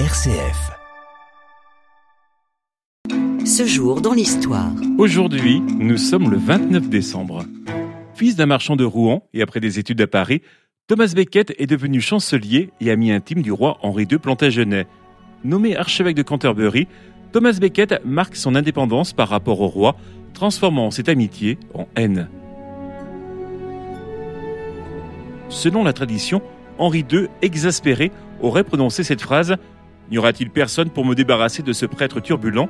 RCF. Ce jour dans l'histoire. Aujourd'hui, nous sommes le 29 décembre. Fils d'un marchand de Rouen et après des études à Paris, Thomas Becket est devenu chancelier et ami intime du roi Henri II Plantagenet. Nommé archevêque de Canterbury, Thomas Becket marque son indépendance par rapport au roi, transformant cette amitié en haine. Selon la tradition, Henri II, exaspéré, aurait prononcé cette phrase N'y aura-t-il personne pour me débarrasser de ce prêtre turbulent?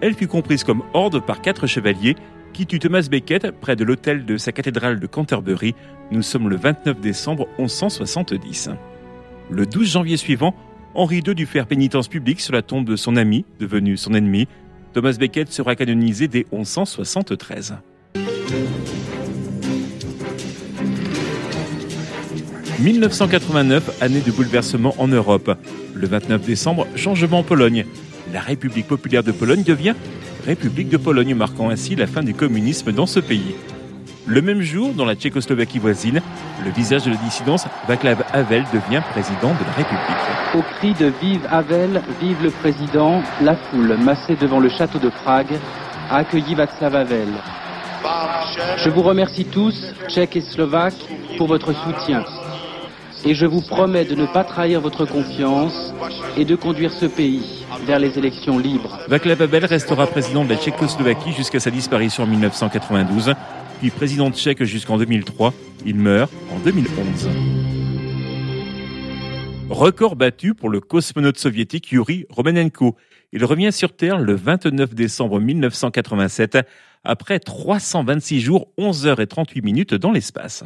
Elle fut comprise comme ordre par quatre chevaliers qui tuent Thomas Becket près de l'hôtel de sa cathédrale de Canterbury. Nous sommes le 29 décembre 1170. Le 12 janvier suivant, Henri II dut faire pénitence publique sur la tombe de son ami, devenu son ennemi. Thomas Becket sera canonisé dès 1173. 1989, année de bouleversement en Europe. Le 29 décembre, changement en Pologne. La République populaire de Pologne devient République de Pologne, marquant ainsi la fin du communisme dans ce pays. Le même jour, dans la Tchécoslovaquie voisine, le visage de la dissidence, Václav Havel devient président de la République. Au cri de Vive Havel, vive le président, la foule massée devant le château de Prague a accueilli Václav Havel. Je vous remercie tous, Tchèques et Slovaques, pour votre soutien et je vous promets de ne pas trahir votre confiance et de conduire ce pays vers les élections libres. Václav Havel restera président de la Tchécoslovaquie jusqu'à sa disparition en 1992, puis président tchèque jusqu'en 2003. Il meurt en 2011. Record battu pour le cosmonaute soviétique Yuri Romanenko. Il revient sur Terre le 29 décembre 1987 après 326 jours, 11 heures et 38 minutes dans l'espace.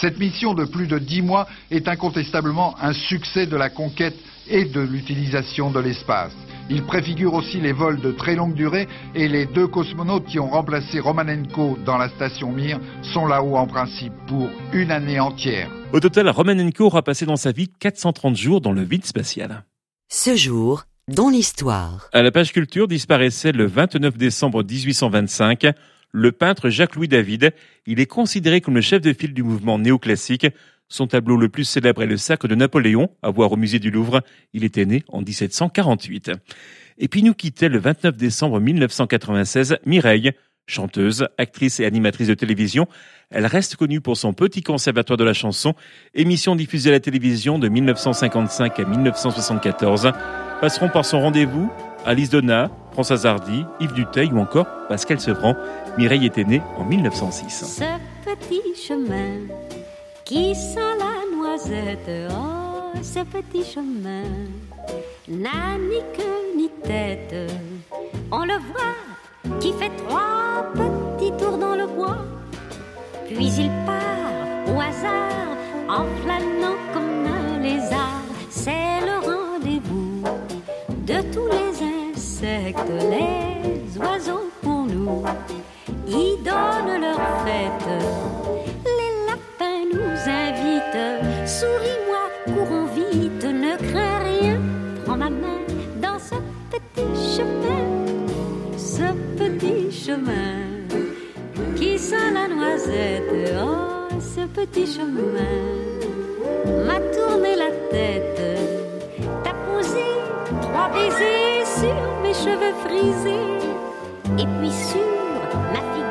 Cette mission de plus de dix mois est incontestablement un succès de la conquête et de l'utilisation de l'espace. Il préfigure aussi les vols de très longue durée et les deux cosmonautes qui ont remplacé Romanenko dans la station Mir sont là-haut en principe pour une année entière. Au total, Romanenko aura passé dans sa vie 430 jours dans le vide spatial. Ce jour dans l'histoire. À la page culture disparaissait le 29 décembre 1825 le peintre Jacques-Louis David. Il est considéré comme le chef de file du mouvement néoclassique. Son tableau le plus célèbre est le Sacre de Napoléon, à voir au musée du Louvre. Il était né en 1748. Et puis nous quittait le 29 décembre 1996 Mireille, chanteuse, actrice et animatrice de télévision. Elle reste connue pour son petit conservatoire de la chanson, émission diffusée à la télévision de 1955 à 1974. Passeront par son rendez-vous Alice Donna, Françoise Hardy, Yves Duteil ou encore Pascal Sevran. Mireille était née en 1906. Ce petit chemin qui sent la noisette, oh, ce petit chemin n'a ni queue ni tête. On le voit qui fait trois petits tours dans le bois, puis il part au hasard en flânant les oiseaux pour nous. Ils donnent leur fête. Les lapins nous invitent, souris-moi, courons vite, ne crains rien, prends ma main dans ce petit chemin, ce petit chemin. Qui sent la noisette, oh, ce petit chemin. M'a tourné la tête, t'as posé trois baisers sur mes cheveux frisés, et puis sur ma figure.